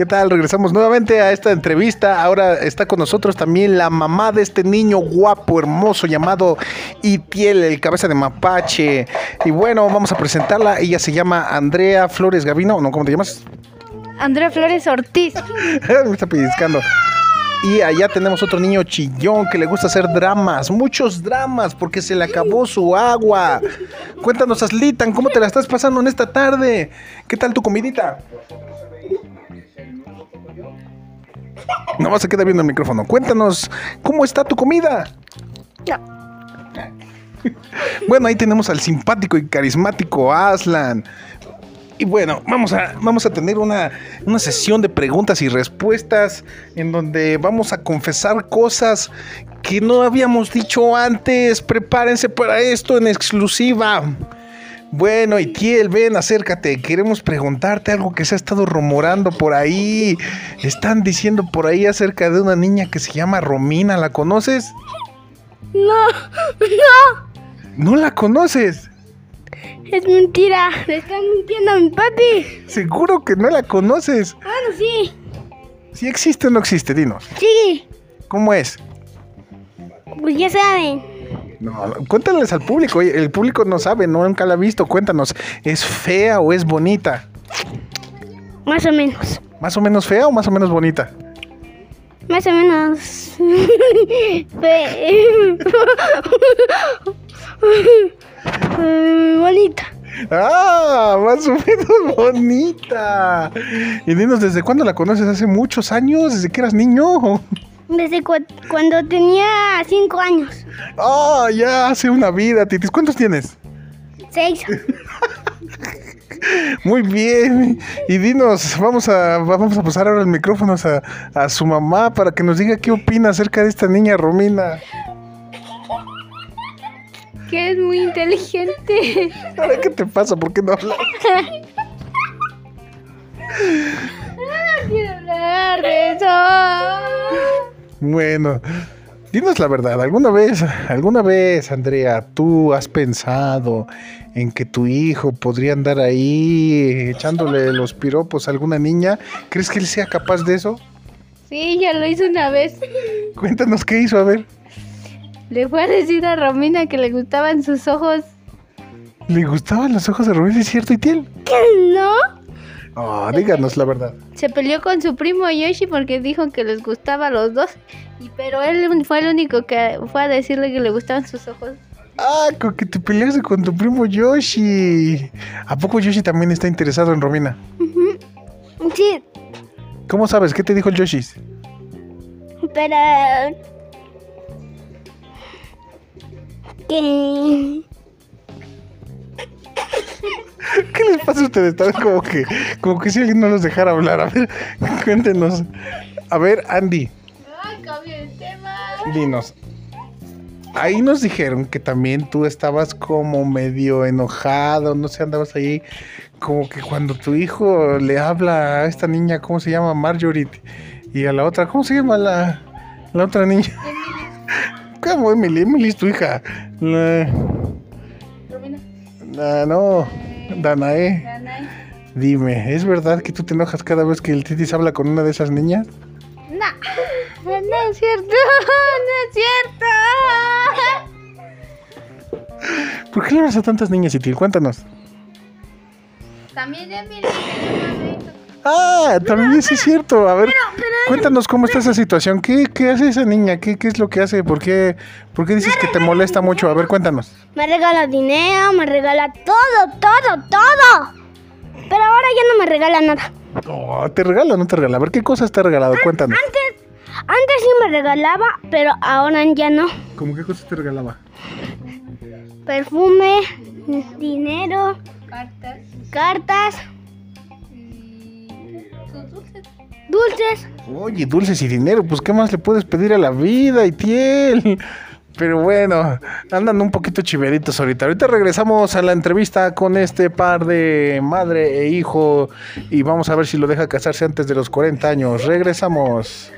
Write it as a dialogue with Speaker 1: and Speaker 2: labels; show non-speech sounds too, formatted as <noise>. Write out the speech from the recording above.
Speaker 1: ¿Qué tal? Regresamos nuevamente a esta entrevista. Ahora está con nosotros también la mamá de este niño guapo, hermoso, llamado Itiel, el cabeza de mapache. Y bueno, vamos a presentarla. Ella se llama Andrea Flores Gavino. ¿No? ¿Cómo te llamas?
Speaker 2: Andrea Flores Ortiz. <laughs>
Speaker 1: Me está pellizcando. Y allá tenemos otro niño chillón que le gusta hacer dramas, muchos dramas, porque se le acabó su agua. Cuéntanos, Aslitan, ¿cómo te la estás pasando en esta tarde? ¿Qué tal tu comidita? No se queda viendo el micrófono. Cuéntanos, ¿cómo está tu comida? <laughs> Bueno, ahí tenemos al simpático y carismático Aslan. Y bueno, vamos a, vamos a tener una, una sesión de preguntas y respuestas en donde vamos a confesar cosas que no habíamos dicho antes. Prepárense para esto en exclusiva. Bueno, Itiel, ven, acércate. Queremos preguntarte algo que se ha estado rumorando por ahí. Están diciendo por ahí acerca de una niña que se llama Romina. ¿La conoces?
Speaker 2: No, no.
Speaker 1: ¿No la conoces?
Speaker 2: Es mentira. Le están mintiendo a mi papi.
Speaker 1: Seguro que no la conoces.
Speaker 2: Bueno, sí.
Speaker 1: Si existe o no existe, dinos.
Speaker 2: Sí.
Speaker 1: ¿Cómo es?
Speaker 2: Pues ya saben.
Speaker 1: No, cuéntales al público. El público no sabe, no nunca la ha visto. Cuéntanos, ¿es fea o es bonita?
Speaker 2: Más o menos.
Speaker 1: ¿Más o menos fea o más o menos bonita?
Speaker 2: Más o menos. <laughs> <laughs> Bonita.
Speaker 1: ¡Ah! Más o menos bonita. Y dinos, ¿desde cuándo la conoces? ¿Hace muchos años? ¿Desde que eras niño?
Speaker 2: Desde cu- cuando tenía cinco años.
Speaker 1: ¡Ah! ya hace una vida, Titis. ¿Cuántos tienes?
Speaker 2: Seis. <laughs>
Speaker 1: Muy bien. Y dinos, vamos a, vamos a pasar ahora el micrófono a, a su mamá para que nos diga qué opina acerca de esta niña Romina.
Speaker 2: Que es muy inteligente.
Speaker 1: Ahora, ¿qué te pasa? ¿Por qué no hablas?
Speaker 2: No <laughs> quiero hablar de eso.
Speaker 1: Bueno, dinos la verdad, ¿alguna vez, alguna vez, Andrea, tú has pensado en que tu hijo podría andar ahí echándole los piropos a alguna niña? ¿Crees que él sea capaz de eso?
Speaker 2: Sí, ya lo hizo una vez.
Speaker 1: Cuéntanos qué hizo, a ver.
Speaker 2: Le fue a decir a Romina que le gustaban sus ojos.
Speaker 1: ¿Le gustaban los ojos de Rubén, es cierto, Itiel?
Speaker 2: ¿Que no?
Speaker 1: Oh, díganos la verdad.
Speaker 2: Se peleó con su primo Yoshi porque dijo que les gustaba a los dos. Y pero él fue el único que fue a decirle que le gustaban sus ojos.
Speaker 1: Ah, con que te peleaste con tu primo Yoshi. ¿A poco Yoshi también está interesado en Romina?
Speaker 2: Sí,
Speaker 1: ¿Cómo sabes? ¿Qué te dijo el Yoshi?
Speaker 2: pero... Que...
Speaker 1: pasa ustedes? Están como que, como que si alguien no los dejara hablar. A ver, <laughs> cuéntenos. A ver, Andy,
Speaker 2: Ay, cambio el tema.
Speaker 1: dinos. Ahí nos dijeron que también tú estabas como medio enojado, no sé, andabas ahí como que cuando tu hijo le habla a esta niña, ¿cómo se llama? Marjorie, y a la otra, ¿cómo se llama la, la otra niña? ¿Cómo, Emily? Emily es tu hija. La,
Speaker 2: Romina.
Speaker 1: la- no, Danae. Dime, ¿es verdad que tú te enojas cada vez que el Titis habla con una de esas niñas?
Speaker 2: No, no es cierto, <laughs> no es cierto.
Speaker 1: ¿Por qué le hablas a tantas niñas, Itil? Cuéntanos.
Speaker 2: También se llama
Speaker 1: Ah, también sí es cierto. A ver, cuéntanos cómo está esa situación. ¿Qué, qué hace esa niña? ¿Qué, ¿Qué es lo que hace? ¿Por qué, ¿Por qué dices que te molesta mucho? A ver, cuéntanos.
Speaker 2: Me regala dinero, me regala todo, todo, todo. Pero ahora ya no me regala nada.
Speaker 1: Oh, ¿Te regala o no te regala? A ver, ¿qué cosas te ha regalado? Cuéntanos.
Speaker 2: Antes, antes sí me regalaba, pero ahora ya no.
Speaker 1: ¿Cómo qué cosas te regalaba?
Speaker 2: Perfume, dinero, cartas, cartas, dulces.
Speaker 1: Oye, dulces y dinero, pues ¿qué más le puedes pedir a la vida, Itiel? <laughs> Pero bueno, andan un poquito chiveritos ahorita. Ahorita regresamos a la entrevista con este par de madre e hijo y vamos a ver si lo deja casarse antes de los 40 años. Regresamos.